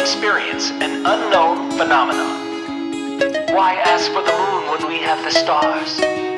experience an unknown phenomenon. Why ask for the moon when we have the stars?